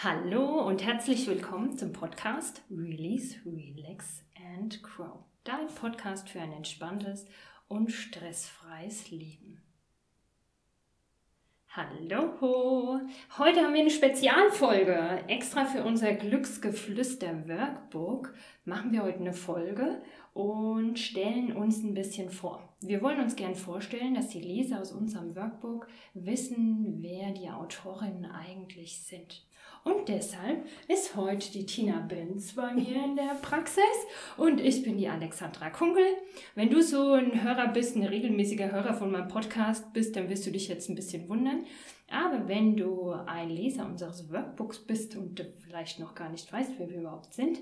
Hallo und herzlich willkommen zum Podcast Release, Relax and Grow. Dein Podcast für ein entspanntes und stressfreies Leben. Hallo! Heute haben wir eine Spezialfolge. Extra für unser Glücksgeflüster Workbook machen wir heute eine Folge und stellen uns ein bisschen vor. Wir wollen uns gern vorstellen, dass die Leser aus unserem Workbook wissen, wer die Autorinnen eigentlich sind. Und deshalb ist heute die Tina Benz bei mir in der Praxis und ich bin die Alexandra Kunkel. Wenn du so ein Hörer bist, ein regelmäßiger Hörer von meinem Podcast bist, dann wirst du dich jetzt ein bisschen wundern. Aber wenn du ein Leser unseres Workbooks bist und vielleicht noch gar nicht weißt, wer wir überhaupt sind,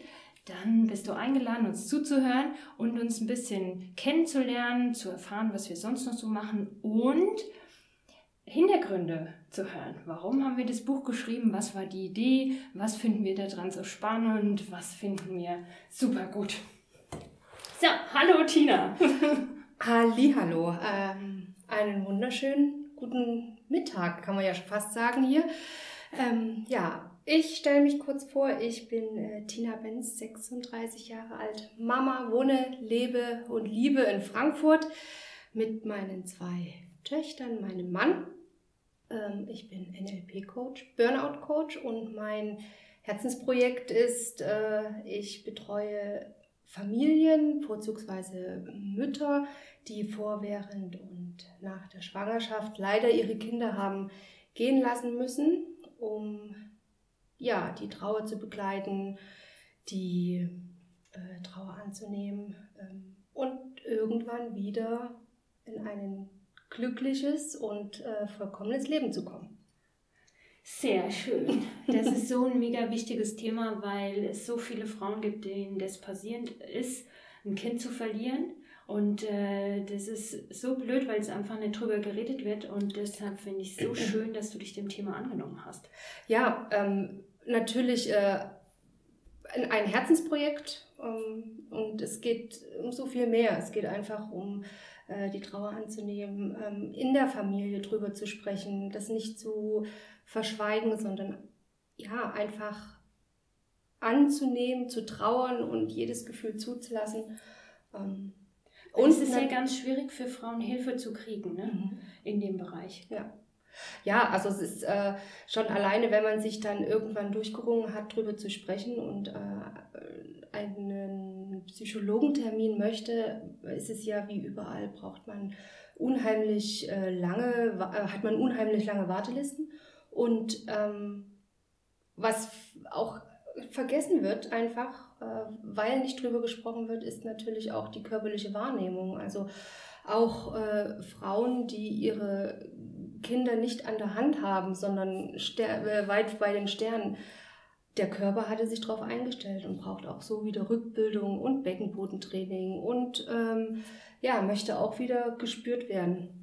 dann bist du eingeladen, uns zuzuhören und uns ein bisschen kennenzulernen, zu erfahren, was wir sonst noch so machen und Hintergründe zu hören. Warum haben wir das Buch geschrieben? Was war die Idee? Was finden wir daran so spannend? Was finden wir super gut? So, hallo Tina. Halli, hallo. Ähm, einen wunderschönen guten Mittag, kann man ja fast sagen hier. Ähm, ja, ich stelle mich kurz vor. Ich bin äh, Tina Benz, 36 Jahre alt, Mama, wohne, lebe und liebe in Frankfurt mit meinen zwei Töchtern, meinem Mann ich bin NLP-Coach, Burnout-Coach und mein Herzensprojekt ist, äh, ich betreue Familien, vorzugsweise Mütter, die vor, während und nach der Schwangerschaft leider ihre Kinder haben gehen lassen müssen, um ja, die Trauer zu begleiten, die äh, Trauer anzunehmen ähm, und irgendwann wieder in einen glückliches und äh, vollkommenes Leben zu kommen. Sehr schön. Das ist so ein mega wichtiges Thema, weil es so viele Frauen gibt, denen das passierend ist, ein Kind zu verlieren. Und äh, das ist so blöd, weil es einfach nicht drüber geredet wird. Und deshalb finde ich es so schön, dass du dich dem Thema angenommen hast. Ja, ähm, natürlich äh, ein Herzensprojekt. Ähm, und es geht um so viel mehr. Es geht einfach um äh, die Trauer anzunehmen, ähm, in der Familie drüber zu sprechen, das nicht zu verschweigen, sondern ja, einfach anzunehmen, zu trauern und jedes Gefühl zuzulassen. Ähm, und es ist ja ganz schwierig für Frauen Hilfe zu kriegen ne? Mhm. in dem Bereich. Ja. Ja, also es ist äh, schon alleine, wenn man sich dann irgendwann durchgerungen hat, drüber zu sprechen und äh, einen Psychologentermin möchte, ist es ja wie überall, braucht man unheimlich äh, lange, äh, hat man unheimlich lange Wartelisten. Und ähm, was auch vergessen wird, einfach, äh, weil nicht drüber gesprochen wird, ist natürlich auch die körperliche Wahrnehmung. Also auch äh, Frauen, die ihre Kinder nicht an der Hand haben, sondern weit bei den Sternen. Der Körper hatte sich darauf eingestellt und braucht auch so wieder Rückbildung und Beckenbodentraining und ähm, ja, möchte auch wieder gespürt werden.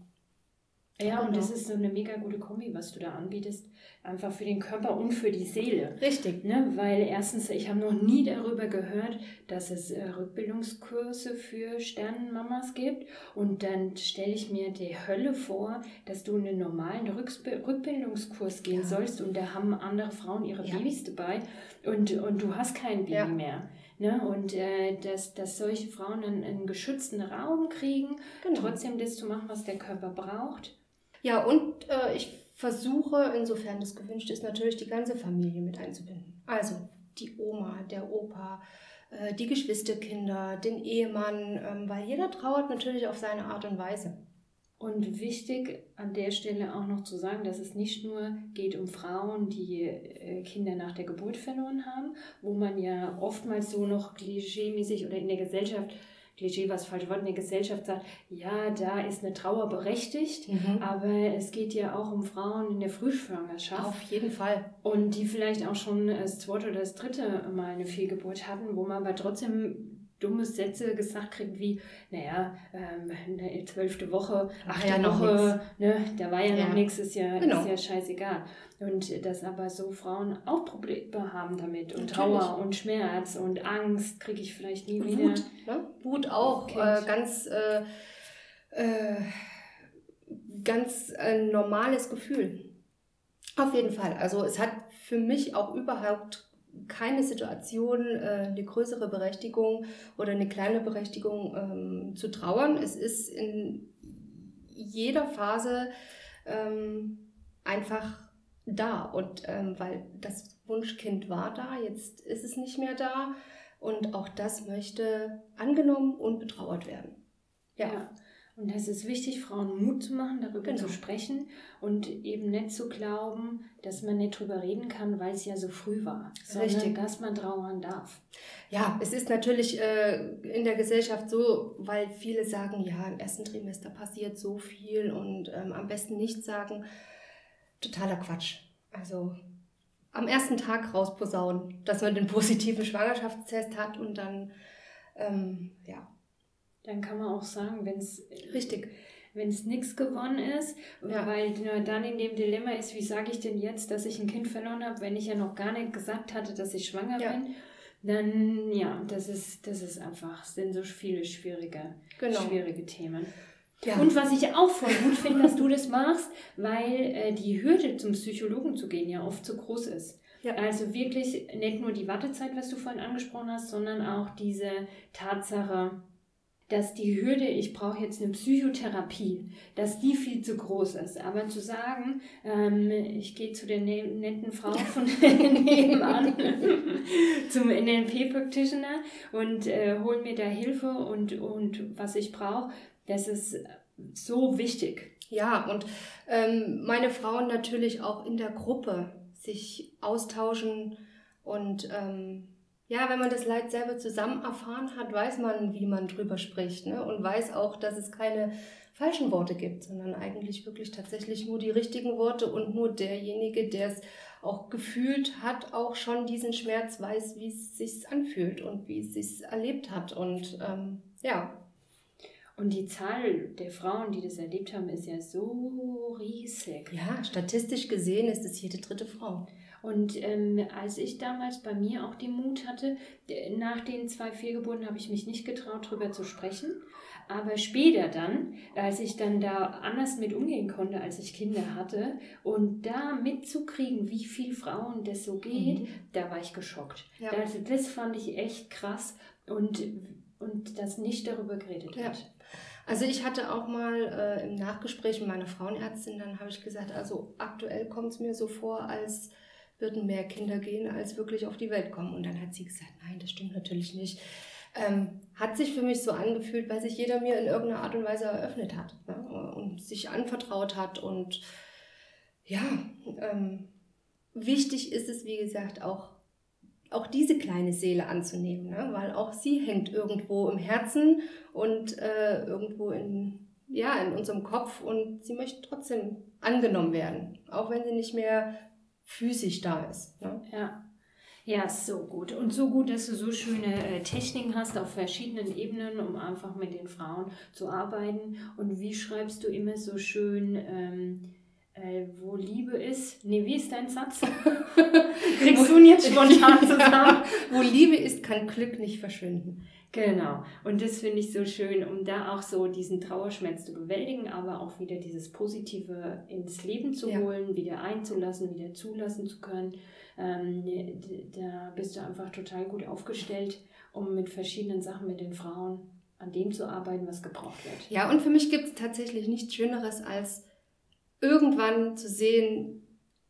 Ja, und das ist so eine mega gute Kombi, was du da anbietest. Einfach für den Körper und für die Seele. Richtig. Ne? Weil erstens, ich habe noch nie darüber gehört, dass es äh, Rückbildungskurse für Sternenmamas gibt. Und dann stelle ich mir die Hölle vor, dass du einen normalen Rückbildungskurs gehen ja. sollst und da haben andere Frauen ihre ja. Babys dabei und, und du hast kein Baby ja. mehr. Ne? Und äh, dass, dass solche Frauen einen, einen geschützten Raum kriegen, genau. trotzdem das zu machen, was der Körper braucht ja, und äh, ich versuche, insofern das gewünscht ist, natürlich die ganze Familie mit einzubinden. Also die Oma, der Opa, äh, die Geschwisterkinder, den Ehemann, ähm, weil jeder trauert natürlich auf seine Art und Weise. Und wichtig an der Stelle auch noch zu sagen, dass es nicht nur geht um Frauen, die äh, Kinder nach der Geburt verloren haben, wo man ja oftmals so noch klischeemäßig oder in der Gesellschaft Klischee, was falsch Wort in der Gesellschaft sagt, ja, da ist eine Trauer berechtigt, mhm. aber es geht ja auch um Frauen in der Frühschwangerschaft. Auf jeden Fall. Und die vielleicht auch schon das zweite oder das dritte Mal eine Fehlgeburt hatten, wo man aber trotzdem dumme Sätze gesagt kriegt wie, naja, ähm, eine zwölfte Woche, achte ja Woche, ne, da war ja, ja. noch nichts, ist ja, genau. ist ja scheißegal. Und dass aber so Frauen auch Probleme haben damit und Natürlich. Trauer und Schmerz und Angst kriege ich vielleicht nie wieder. Wut, ne? Wut auch, äh, ganz, äh, äh, ganz ein normales Gefühl. Auf jeden Fall. Also es hat für mich auch überhaupt keine Situation, äh, eine größere Berechtigung oder eine kleine Berechtigung ähm, zu trauern. Es ist in jeder Phase ähm, einfach da. Und ähm, weil das Wunschkind war da, jetzt ist es nicht mehr da. Und auch das möchte angenommen und betrauert werden. Ja. ja. Und es ist wichtig, Frauen Mut zu machen, darüber genau. zu sprechen und eben nicht zu glauben, dass man nicht drüber reden kann, weil es ja so früh war, sondern Richtig. dass man trauern darf. Ja, es ist natürlich äh, in der Gesellschaft so, weil viele sagen, ja, im ersten Trimester passiert so viel und ähm, am besten nichts sagen. Totaler Quatsch. Also am ersten Tag rausposaunen, dass man den positiven Schwangerschaftstest hat und dann, ähm, ja, dann kann man auch sagen, wenn es richtig, wenn es nichts gewonnen ist, ja. weil dann in dem Dilemma ist, wie sage ich denn jetzt, dass ich ein Kind verloren habe, wenn ich ja noch gar nicht gesagt hatte, dass ich schwanger ja. bin, dann ja, das ist, das ist einfach, sind so viele schwierige, genau. schwierige Themen. Ja. Und was ich auch voll gut finde, dass du das machst, weil äh, die Hürde zum Psychologen zu gehen ja oft zu groß ist. Ja. Also wirklich nicht nur die Wartezeit, was du vorhin angesprochen hast, sondern auch diese Tatsache, dass die Hürde, ich brauche jetzt eine Psychotherapie, dass die viel zu groß ist. Aber zu sagen, ähm, ich gehe zu der ne netten Frau von nebenan, zum NLP-Practitioner und äh, hole mir da Hilfe und, und was ich brauche, das ist so wichtig. Ja, und ähm, meine Frauen natürlich auch in der Gruppe sich austauschen und ähm, ja, wenn man das Leid selber zusammen erfahren hat, weiß man, wie man drüber spricht ne? und weiß auch, dass es keine falschen Worte gibt, sondern eigentlich wirklich tatsächlich nur die richtigen Worte und nur derjenige, der es auch gefühlt hat, auch schon diesen Schmerz weiß, wie es sich anfühlt und wie es sich erlebt hat und ähm, ja. Und die Zahl der Frauen, die das erlebt haben, ist ja so riesig. Ja, statistisch gesehen ist es jede dritte Frau. Und ähm, als ich damals bei mir auch den Mut hatte, nach den zwei Fehlgeburten habe ich mich nicht getraut, darüber zu sprechen. Aber später dann, als ich dann da anders mit umgehen konnte, als ich Kinder hatte, und da mitzukriegen, wie viel Frauen das so geht, mhm. da war ich geschockt. Ja. Also das fand ich echt krass und, und dass nicht darüber geredet ja. wird. Also ich hatte auch mal äh, im Nachgespräch mit meiner Frauenärztin, dann habe ich gesagt, also aktuell kommt es mir so vor, als würden mehr Kinder gehen, als wirklich auf die Welt kommen. Und dann hat sie gesagt, nein, das stimmt natürlich nicht. Ähm, hat sich für mich so angefühlt, weil sich jeder mir in irgendeiner Art und Weise eröffnet hat ne? und sich anvertraut hat. Und ja, ähm, wichtig ist es, wie gesagt, auch, auch diese kleine Seele anzunehmen, ne? weil auch sie hängt irgendwo im Herzen und äh, irgendwo in, ja, in unserem Kopf und sie möchte trotzdem angenommen werden, auch wenn sie nicht mehr physisch da ist. Ne? Ja. Ja, so gut. Und so gut, dass du so schöne äh, Techniken hast auf verschiedenen Ebenen, um einfach mit den Frauen zu arbeiten. Und wie schreibst du immer so schön, ähm, äh, wo Liebe ist? Nee, wie ist dein Satz? Kriegst du ihn jetzt spontan zusammen? wo Liebe ist, kann Glück nicht verschwinden. Genau. Und das finde ich so schön, um da auch so diesen Trauerschmerz zu bewältigen, aber auch wieder dieses Positive ins Leben zu ja. holen, wieder einzulassen, wieder zulassen zu können. Ähm, da bist du einfach total gut aufgestellt, um mit verschiedenen Sachen mit den Frauen an dem zu arbeiten, was gebraucht wird. Ja, und für mich gibt es tatsächlich nichts Schöneres, als irgendwann zu sehen,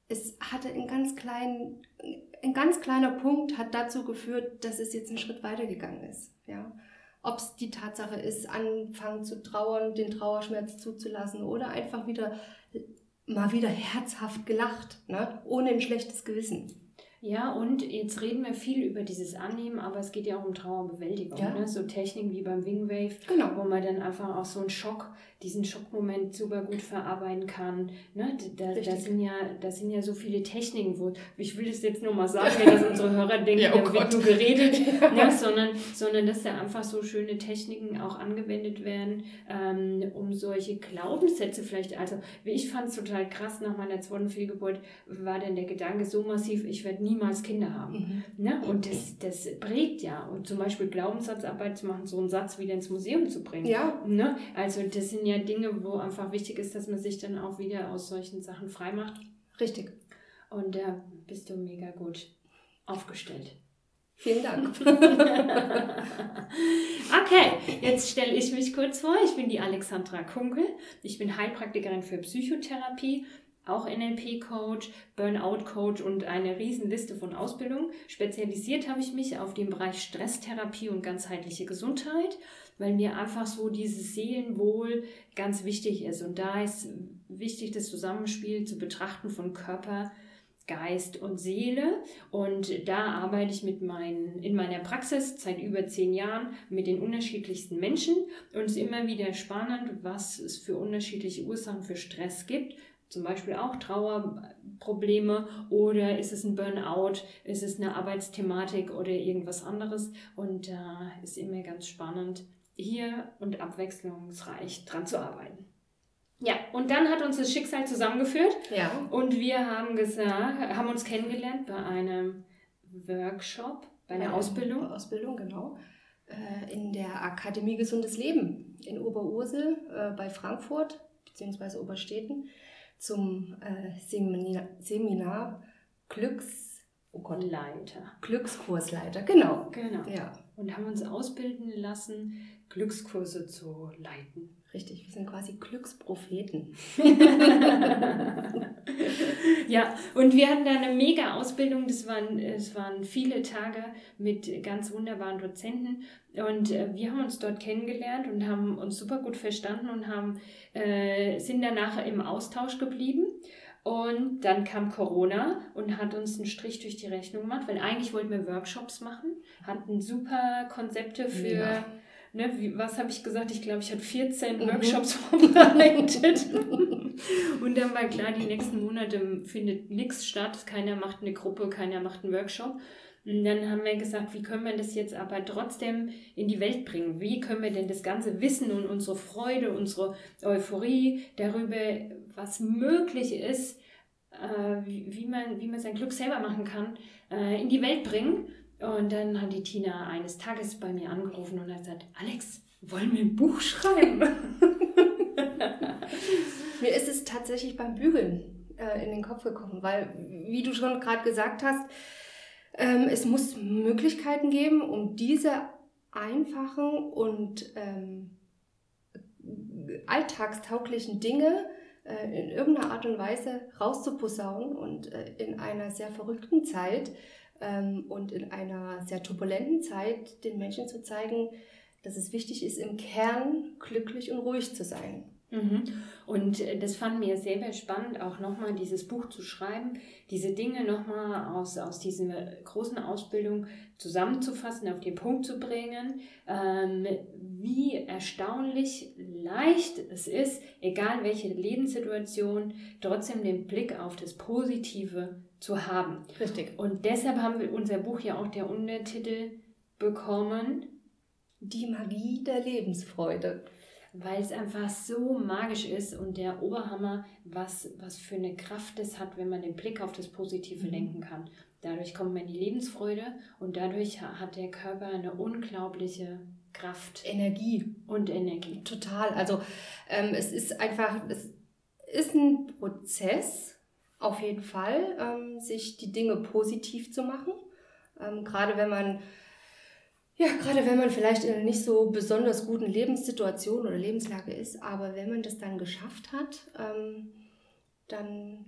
es hatte einen ganz kleinen ein ganz kleiner Punkt hat dazu geführt, dass es jetzt einen Schritt weitergegangen ist. Ja. Ob es die Tatsache ist, anfangen zu trauern, den Trauerschmerz zuzulassen oder einfach wieder mal wieder herzhaft gelacht, ne? ohne ein schlechtes Gewissen. Ja, und jetzt reden wir viel über dieses Annehmen, aber es geht ja auch um Trauerbewältigung. Ja. Ne? So Techniken wie beim Wingwave, genau. wo man dann einfach auch so einen Schock, diesen Schockmoment super gut verarbeiten kann. Ne? Da, da, sind ja, da sind ja so viele Techniken, wo ich will das jetzt nur mal sagen, dass unsere Hörer denken, ja, oh da wird nur geredet, ne? sondern, sondern dass da einfach so schöne Techniken auch angewendet werden, ähm, um solche Glaubenssätze vielleicht, also ich fand es total krass, nach meiner zweiten Fehlgeburt war dann der Gedanke so massiv, ich werde nie niemals Kinder haben. Mhm. Ne? Und das, das prägt ja. Und zum Beispiel Glaubenssatzarbeit zu machen, so einen Satz wieder ins Museum zu bringen. Ja. Ne? Also das sind ja Dinge, wo einfach wichtig ist, dass man sich dann auch wieder aus solchen Sachen frei macht. Richtig. Und da bist du mega gut aufgestellt. Vielen Dank. okay, jetzt stelle ich mich kurz vor. Ich bin die Alexandra Kunkel. Ich bin Heilpraktikerin für Psychotherapie, auch NLP-Coach, Burnout-Coach und eine Riesenliste von Ausbildungen. Spezialisiert habe ich mich auf den Bereich Stresstherapie und ganzheitliche Gesundheit, weil mir einfach so dieses Seelenwohl ganz wichtig ist. Und da ist wichtig, das Zusammenspiel zu betrachten von Körper, Geist und Seele. Und da arbeite ich mit meinen, in meiner Praxis seit über zehn Jahren mit den unterschiedlichsten Menschen. Und es ist immer wieder spannend, was es für unterschiedliche Ursachen für Stress gibt. Zum Beispiel auch Trauerprobleme oder ist es ein Burnout, ist es eine Arbeitsthematik oder irgendwas anderes. Und da äh, ist immer ganz spannend, hier und abwechslungsreich dran zu arbeiten. Ja, und dann hat uns das Schicksal zusammengeführt. Ja. Und wir haben gesagt, haben uns kennengelernt bei einem Workshop, bei einer Ausbildung. Ausbildung, genau. Äh, in der Akademie Gesundes Leben in Oberursel äh, bei Frankfurt bzw. Obersteten zum äh, Seminar, Seminar Glücks oh Gott, Leiter. Glückskursleiter, genau. Genau. Ja. Und haben uns ausbilden lassen, Glückskurse zu leiten. Richtig, wir sind quasi Glückspropheten. ja, und wir hatten da eine mega Ausbildung. Das waren, es waren viele Tage mit ganz wunderbaren Dozenten. Und äh, wir haben uns dort kennengelernt und haben uns super gut verstanden und haben, äh, sind danach im Austausch geblieben. Und dann kam Corona und hat uns einen Strich durch die Rechnung gemacht, weil eigentlich wollten wir Workshops machen, hatten super Konzepte für. Ja ne, wie, was habe ich gesagt? Ich glaube, ich habe 14 mhm. Workshops vorbereitet. und dann war klar, die nächsten Monate findet nichts statt. Keiner macht eine Gruppe, keiner macht einen Workshop. Und dann haben wir gesagt, wie können wir das jetzt aber trotzdem in die Welt bringen? Wie können wir denn das ganze Wissen und unsere Freude, unsere Euphorie darüber, was möglich ist, äh, wie, wie, man, wie man sein Glück selber machen kann, äh, in die Welt bringen? Und dann hat die Tina eines Tages bei mir angerufen und hat gesagt, Alex, wollen wir ein Buch schreiben? mir ist es tatsächlich beim Bügeln äh, in den Kopf gekommen, weil, wie du schon gerade gesagt hast, ähm, es muss Möglichkeiten geben, um diese einfachen und ähm, alltagstauglichen Dinge äh, in irgendeiner Art und Weise rauszuposaunen und äh, in einer sehr verrückten Zeit ähm, und in einer sehr turbulenten Zeit den Menschen zu zeigen, dass es wichtig ist, im Kern glücklich und ruhig zu sein. Mhm. Und äh, das fand mir sehr spannend, auch nochmal dieses Buch zu schreiben, diese Dinge nochmal aus, aus dieser großen Ausbildung zusammenzufassen, auf den Punkt zu bringen, ähm, wie erstaunlich leicht es ist, egal welche Lebenssituation, trotzdem den Blick auf das Positive zu haben. Richtig. Und deshalb haben wir unser Buch ja auch der Untertitel bekommen. Die Magie der Lebensfreude. Weil es einfach so magisch ist und der Oberhammer, was, was für eine Kraft es hat, wenn man den Blick auf das Positive mhm. lenken kann. Dadurch kommt man in die Lebensfreude und dadurch hat der Körper eine unglaubliche Kraft. Energie. Und Energie. Total. Also ähm, es ist einfach, es ist ein Prozess, auf jeden Fall, ähm, sich die Dinge positiv zu machen. Ähm, gerade wenn man, ja, gerade wenn man vielleicht in einer nicht so besonders guten Lebenssituation oder Lebenslage ist, aber wenn man das dann geschafft hat, ähm, dann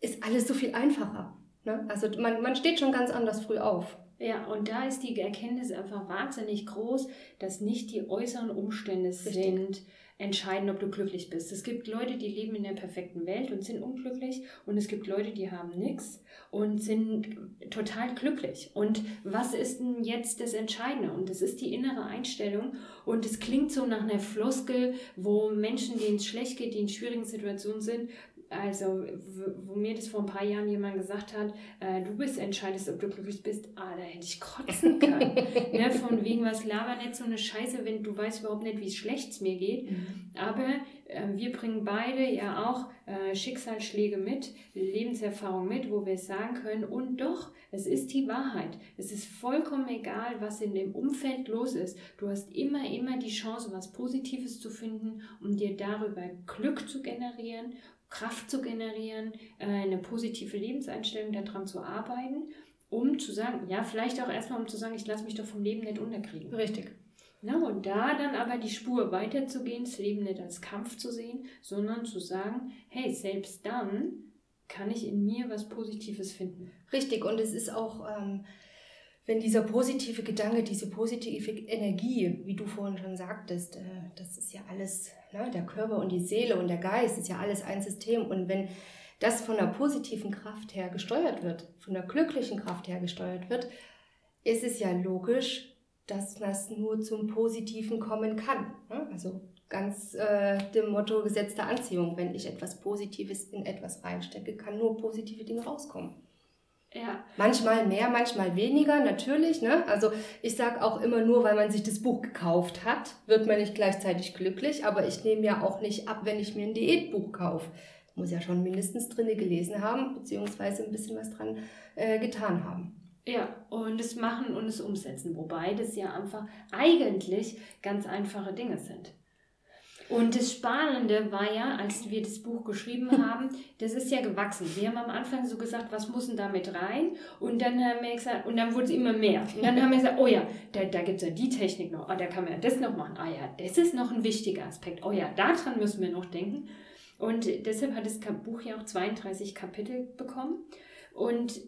ist alles so viel einfacher. Ne? Also man, man steht schon ganz anders früh auf. Ja, und da ist die Erkenntnis einfach wahnsinnig groß, dass nicht die äußeren Umstände Richtig. sind, entscheiden, ob du glücklich bist. Es gibt Leute, die leben in der perfekten Welt und sind unglücklich und es gibt Leute, die haben nichts und sind total glücklich. Und was ist denn jetzt das Entscheidende? Und das ist die innere Einstellung und es klingt so nach einer Floskel, wo Menschen, denen es schlecht geht, die in schwierigen Situationen sind, also wo mir das vor ein paar Jahren jemand gesagt hat, äh, du bist entscheidest, ob du glücklich bist, ah, da hätte ich kotzen können. ne, von wegen, was labert nicht so eine Scheiße, wenn du weißt überhaupt nicht, wie schlecht es mir geht. Mhm. Aber äh, wir bringen beide ja auch äh, Schicksalsschläge mit, Lebenserfahrung mit, wo wir sagen können, und doch, es ist die Wahrheit. Es ist vollkommen egal, was in dem Umfeld los ist. Du hast immer, immer die Chance, was Positives zu finden, um dir darüber Glück zu generieren Kraft zu generieren, äh, eine positive Lebenseinstellung daran zu arbeiten, um zu sagen, ja, vielleicht auch erstmal um zu sagen, ich lasse mich doch vom Leben nicht unterkriegen. Richtig. Na, und da dann aber die Spur weiterzugehen, das Leben nicht als Kampf zu sehen, sondern zu sagen, hey, selbst dann kann ich in mir was Positives finden. Richtig, und es ist auch, ähm, wenn dieser positive Gedanke, diese positive Energie, wie du vorhin schon sagtest, äh, das ist ja alles, ne, der Körper und die Seele und der Geist ist ja alles ein System. Und wenn das von der positiven Kraft her gesteuert wird, von der glücklichen Kraft her gesteuert wird, ist es ja logisch, dass das nur zum Positiven kommen kann. Ne? Also ganz äh, dem Motto Gesetz Anziehung. Wenn ich etwas Positives in etwas reinstecke, kann nur positive Dinge rauskommen. Ja. Manchmal mehr, manchmal weniger, natürlich. Ne? Also ich sage auch immer nur, weil man sich das Buch gekauft hat, wird man nicht gleichzeitig glücklich. Aber ich nehme ja auch nicht ab, wenn ich mir ein Diätbuch kaufe. Muss ja schon mindestens drinne gelesen haben, beziehungsweise ein bisschen was dran äh, getan haben. Ja, und es machen und es umsetzen, wobei das ja einfach eigentlich ganz einfache Dinge sind. Und das Spannende war ja, als wir das Buch geschrieben haben, das ist ja gewachsen. Wir haben am Anfang so gesagt, was muss denn da mit rein? Und dann haben wir gesagt, und dann wurde es immer mehr. Und dann haben wir gesagt, oh ja, da, da gibt es ja die Technik noch, oh, da kann man ja das noch machen. Ah ja, das ist noch ein wichtiger Aspekt. Oh ja, daran müssen wir noch denken. Und deshalb hat das Buch ja auch 32 Kapitel bekommen. Und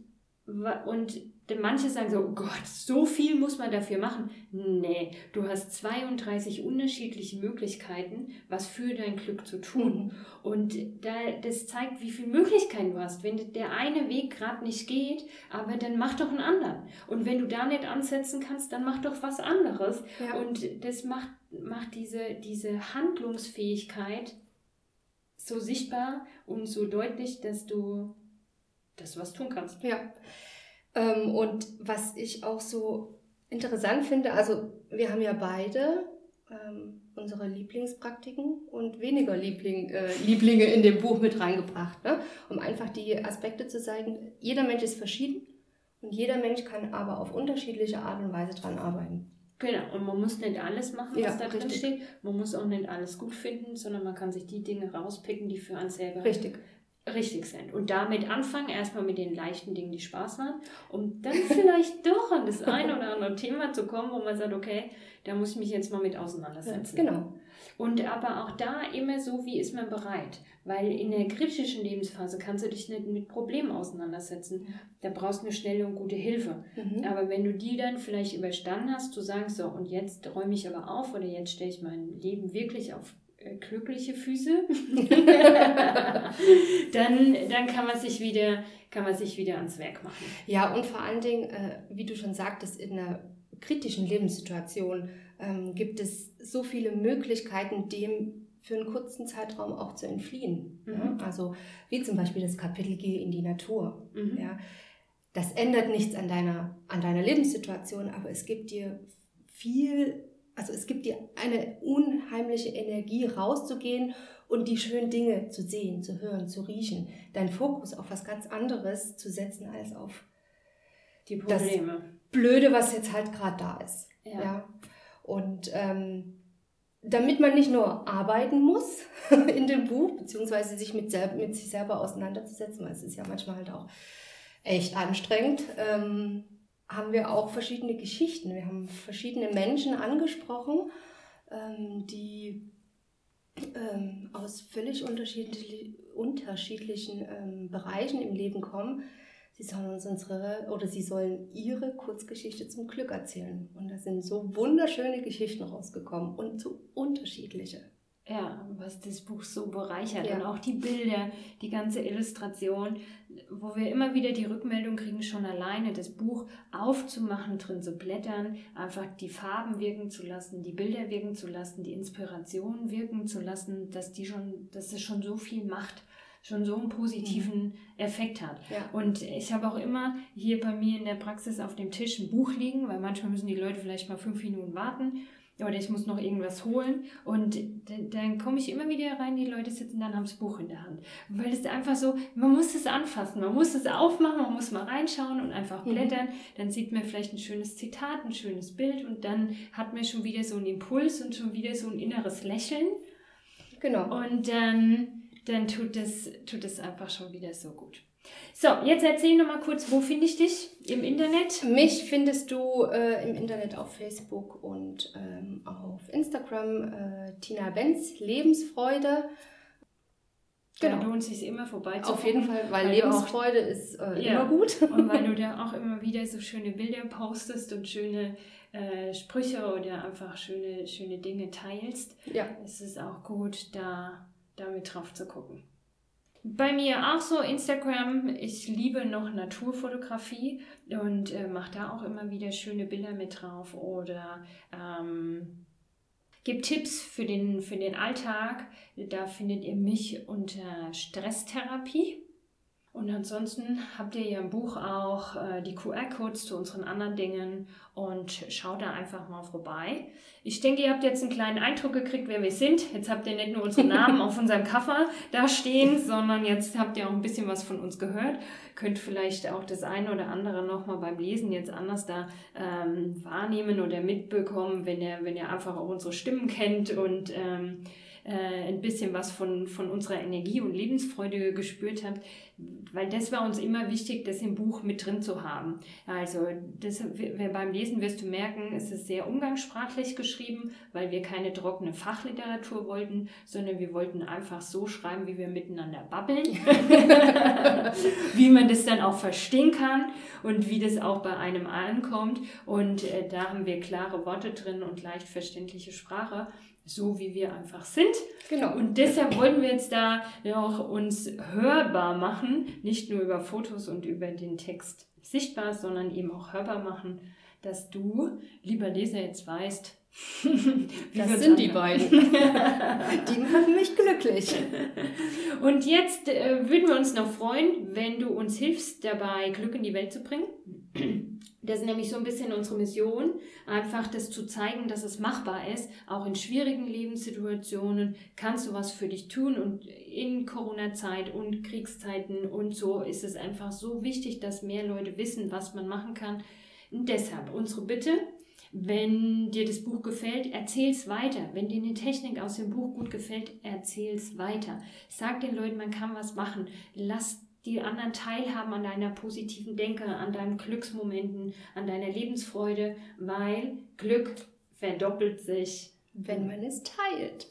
und manche sagen so, oh Gott, so viel muss man dafür machen. Nee, du hast 32 unterschiedliche Möglichkeiten, was für dein Glück zu tun. Mhm. Und da, das zeigt, wie viele Möglichkeiten du hast. Wenn der eine Weg gerade nicht geht, aber dann mach doch einen anderen. Und wenn du da nicht ansetzen kannst, dann mach doch was anderes. Ja. Und das macht, macht diese, diese Handlungsfähigkeit so sichtbar und so deutlich, dass du das was tun kannst. Ja. Ähm, und was ich auch so interessant finde, also wir haben ja beide ähm, unsere Lieblingspraktiken und weniger Liebling, äh, Lieblinge in dem Buch mit reingebracht, ne? um einfach die Aspekte zu zeigen. Jeder Mensch ist verschieden und jeder Mensch kann aber auf unterschiedliche Art und Weise dran arbeiten. Genau, und man muss nicht alles machen, was ja, da drin steht. Man muss auch nicht alles gut finden, sondern man kann sich die Dinge rauspicken, die für einen selber richtig richtig sind. Und damit anfangen, erstmal mit den leichten Dingen, die Spaß machen, um dann vielleicht doch an das eine oder andere Thema zu kommen, wo man sagt, okay, da muss ich mich jetzt mal mit auseinandersetzen. Ja, genau. Und aber auch da immer so, wie ist man bereit? Weil in der kritischen Lebensphase kannst du dich nicht mit Problemen auseinandersetzen. Da brauchst du eine schnelle und gute Hilfe. Mhm. Aber wenn du die dann vielleicht überstanden hast, du sagst so, und jetzt räume ich aber auf oder jetzt stelle ich mein Leben wirklich auf glückliche Füße, dann, dann kann man sich wieder kann man sich wieder ans Werk machen. Ja, und vor allen Dingen, äh, wie du schon sagtest, in einer kritischen Lebenssituation ähm, gibt es so viele Möglichkeiten, dem für einen kurzen Zeitraum auch zu entfliehen. Mhm. Ja? Also wie zum Beispiel das Kapitel Geh in die Natur. Mhm. Ja? Das ändert nichts an deiner, an deiner Lebenssituation, aber es gibt dir viel also es gibt dir eine unheimliche Energie, rauszugehen und die schönen Dinge zu sehen, zu hören, zu riechen. Deinen Fokus auf was ganz anderes zu setzen als auf die Probleme. Das Blöde, was jetzt halt gerade da ist. Ja. ja. Und ähm, damit man nicht nur arbeiten muss in dem Buch, beziehungsweise sich mit, mit sich selber auseinanderzusetzen, weil es ist ja manchmal halt auch echt anstrengend. Ähm, haben wir auch verschiedene Geschichten. Wir haben verschiedene Menschen angesprochen, ähm, die ähm, aus völlig unterschiedlich, unterschiedlichen ähm, Bereichen im Leben kommen. Sie sollen uns unsere oder sie sollen ihre Kurzgeschichte zum Glück erzählen. Und da sind so wunderschöne Geschichten rausgekommen und so unterschiedliche. Ja, was das Buch so bereichert. Ja. Und auch die Bilder, die ganze Illustration, wo wir immer wieder die Rückmeldung kriegen, schon alleine das Buch aufzumachen, drin zu blättern, einfach die Farben wirken zu lassen, die Bilder wirken zu lassen, die Inspiration wirken zu lassen, dass die schon, dass es schon so viel macht schon so einen positiven mhm. Effekt hat. Ja. Und ich habe auch immer hier bei mir in der Praxis auf dem Tisch ein Buch liegen, weil manchmal müssen die Leute vielleicht mal fünf Minuten warten oder ich muss noch irgendwas holen. Und dann, dann komme ich immer wieder rein, die Leute sitzen dann, haben das Buch in der Hand. Weil es einfach so, man muss es anfassen, man muss es aufmachen, man muss mal reinschauen und einfach mhm. blättern. Mhm. Dann sieht man vielleicht ein schönes Zitat, ein schönes Bild und dann hat man schon wieder so einen Impuls und schon wieder so ein inneres Lächeln. Genau. Und dann dann tut das, tut das einfach schon wieder so gut. So, jetzt erzähl noch mal kurz, wo finde ich dich im Internet? Mich findest du äh, im Internet auf Facebook und ähm, auf Instagram. Äh, Tina Benz, Lebensfreude. Genau. Da lohnt sich immer vorbei Auf jeden Fall, weil, weil Lebensfreude auch, ist äh, ja, immer gut. und weil du da auch immer wieder so schöne Bilder postest und schöne äh, Sprüche oder einfach schöne, schöne Dinge teilst. Ja. Es ist auch gut, da damit drauf zu gucken. Bei mir auch so Instagram. Ich liebe noch Naturfotografie und äh, mache da auch immer wieder schöne Bilder mit drauf oder ähm, gebe Tipps für den, für den Alltag. Da findet ihr mich unter Stresstherapie. Und ansonsten habt ihr ja im Buch auch äh, die QR-Codes zu unseren anderen Dingen und schaut da einfach mal vorbei. Ich denke, ihr habt jetzt einen kleinen Eindruck gekriegt, wer wir sind. Jetzt habt ihr nicht nur unsere Namen auf unserem Cover da stehen, sondern jetzt habt ihr auch ein bisschen was von uns gehört. Könnt vielleicht auch das eine oder andere nochmal beim Lesen jetzt anders da ähm, wahrnehmen oder mitbekommen, wenn ihr, wenn ihr einfach auch unsere Stimmen kennt und ähm, äh, ein bisschen was von, von unserer Energie und Lebensfreude gespürt habt, weil das war uns immer wichtig, das im Buch mit drin zu haben. Also das, beim Lesen wirst du merken, es ist sehr umgangssprachlich geschrieben, weil wir keine trockene Fachliteratur wollten, sondern wir wollten einfach so schreiben, wie wir miteinander babbeln, wie man das dann auch verstehen kann und wie das auch bei einem ankommt. Und äh, da haben wir klare Worte drin und leicht verständliche Sprache so wie wir einfach sind. Genau. Und deshalb wollten wir jetzt da auch uns hörbar machen, nicht nur über Fotos und über den Text sichtbar, sondern eben auch hörbar machen, dass du, lieber Leser, jetzt weißt, das sind die beiden. die machen mich glücklich. Und jetzt äh, würden wir uns noch freuen, wenn du uns hilfst, dabei Glück in die Welt zu bringen. Das ist nämlich so ein bisschen unsere Mission, einfach das zu zeigen, dass es machbar ist. Auch in schwierigen Lebenssituationen kannst du was für dich tun und in Corona-Zeit und Kriegszeiten und so ist es einfach so wichtig, dass mehr Leute wissen, was man machen kann. Und deshalb unsere Bitte, wenn dir das Buch gefällt, erzähl es weiter. Wenn dir eine Technik aus dem Buch gut gefällt, erzähl es weiter. Sag den Leuten, man kann was machen. Lass die anderen teilhaben an deiner positiven Denke, an deinen Glücksmomenten, an deiner Lebensfreude, weil Glück verdoppelt sich, wenn man es teilt.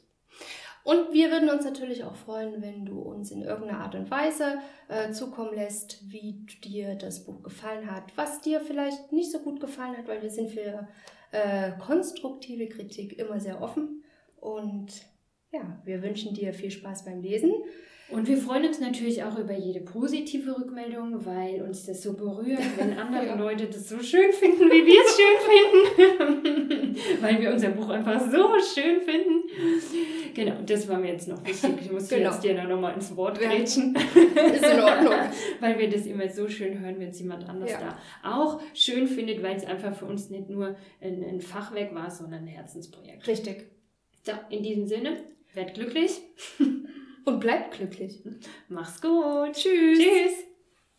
Und wir würden uns natürlich auch freuen, wenn du uns in irgendeiner Art und Weise äh, zukommen lässt, wie dir das Buch gefallen hat, was dir vielleicht nicht so gut gefallen hat, weil wir sind für äh, konstruktive Kritik immer sehr offen. Und ja, wir wünschen dir viel Spaß beim Lesen. Und wir freuen uns natürlich auch über jede positive Rückmeldung, weil uns das so berührt, wenn andere ja. Leute das so schön finden, wie wir es schön finden. weil wir unser Buch einfach so schön finden. Genau, das war mir jetzt noch wichtig. Ich muss genau. jetzt dir noch mal ins Wort grätschen. Ist in Ordnung. weil wir das immer so schön hören, wenn es jemand anders ja. da auch schön findet, weil es einfach für uns nicht nur ein, ein Fachwerk war, sondern ein Herzensprojekt. Richtig. So, in diesem Sinne, werd glücklich. Und bleibt glücklich. Mach's gut. Tschüss. Tschüss.